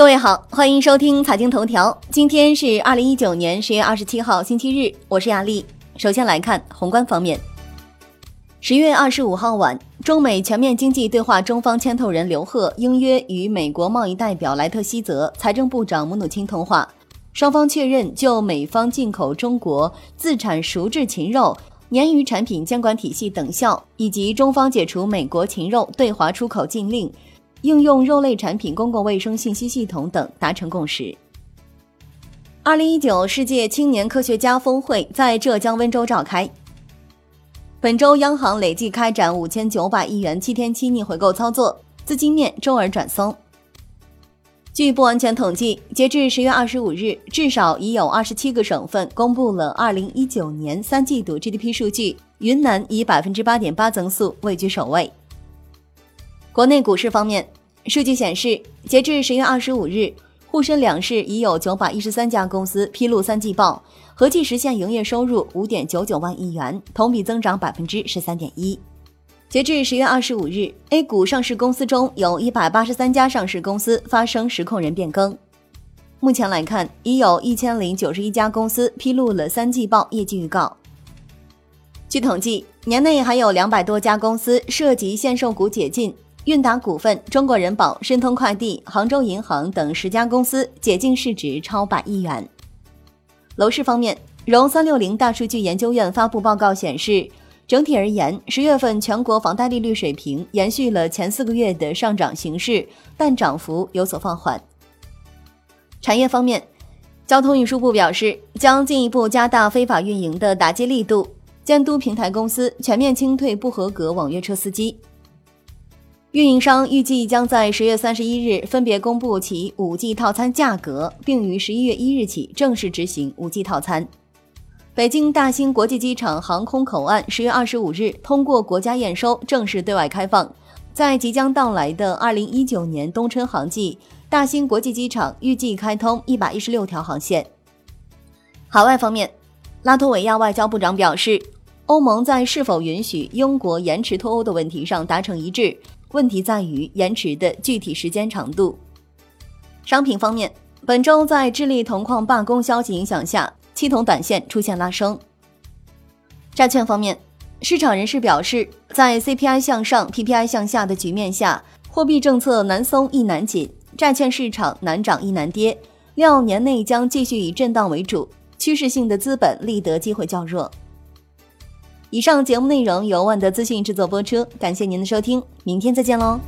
各位好，欢迎收听财经头条。今天是二零一九年十月二十七号，星期日，我是亚丽。首先来看宏观方面。十月二十五号晚，中美全面经济对话中方牵头人刘鹤应约与美国贸易代表莱特希泽、财政部长姆努钦通话，双方确认就美方进口中国自产熟制禽肉、鲶鱼产品监管体系等效，以及中方解除美国禽肉对华出口禁令。应用肉类产品公共卫生信息系统等达成共识。二零一九世界青年科学家峰会在浙江温州召开。本周央行累计开展五千九百亿元七天期逆回购操作，资金面周而转松。据不完全统计，截至十月二十五日，至少已有二十七个省份公布了二零一九年三季度 GDP 数据，云南以百分之八点八增速位居首位。国内股市方面，数据显示，截至十月二十五日，沪深两市已有九百一十三家公司披露三季报，合计实现营业收入五点九九万亿元，同比增长百分之十三点一。截至十月二十五日，A 股上市公司中有一百八十三家上市公司发生实控人变更。目前来看，已有一千零九十一家公司披露了三季报业绩预告。据统计，年内还有两百多家公司涉及限售股解禁。韵达股份、中国人保、申通快递、杭州银行等十家公司解禁市值超百亿元。楼市方面，融三六零大数据研究院发布报告显示，整体而言，十月份全国房贷利率水平延续了前四个月的上涨形势，但涨幅有所放缓。产业方面，交通运输部表示，将进一步加大非法运营的打击力度，监督平台公司全面清退不合格网约车司机。运营商预计将在十月三十一日分别公布其五 G 套餐价格，并于十一月一日起正式执行五 G 套餐。北京大兴国际机场航空口岸十月二十五日通过国家验收，正式对外开放。在即将到来的二零一九年冬春航季，大兴国际机场预计开通一百一十六条航线。海外方面，拉脱维亚外交部长表示，欧盟在是否允许英国延迟脱欧的问题上达成一致。问题在于延迟的具体时间长度。商品方面，本周在智利铜矿罢工消息影响下，七铜短线出现拉升。债券方面，市场人士表示，在 CPI 向上、PPI 向下的局面下，货币政策难松亦难紧，债券市场难涨亦难跌，料年内将继续以震荡为主，趋势性的资本立得机会较弱。以上节目内容由万德资讯制作播出，感谢您的收听，明天再见喽。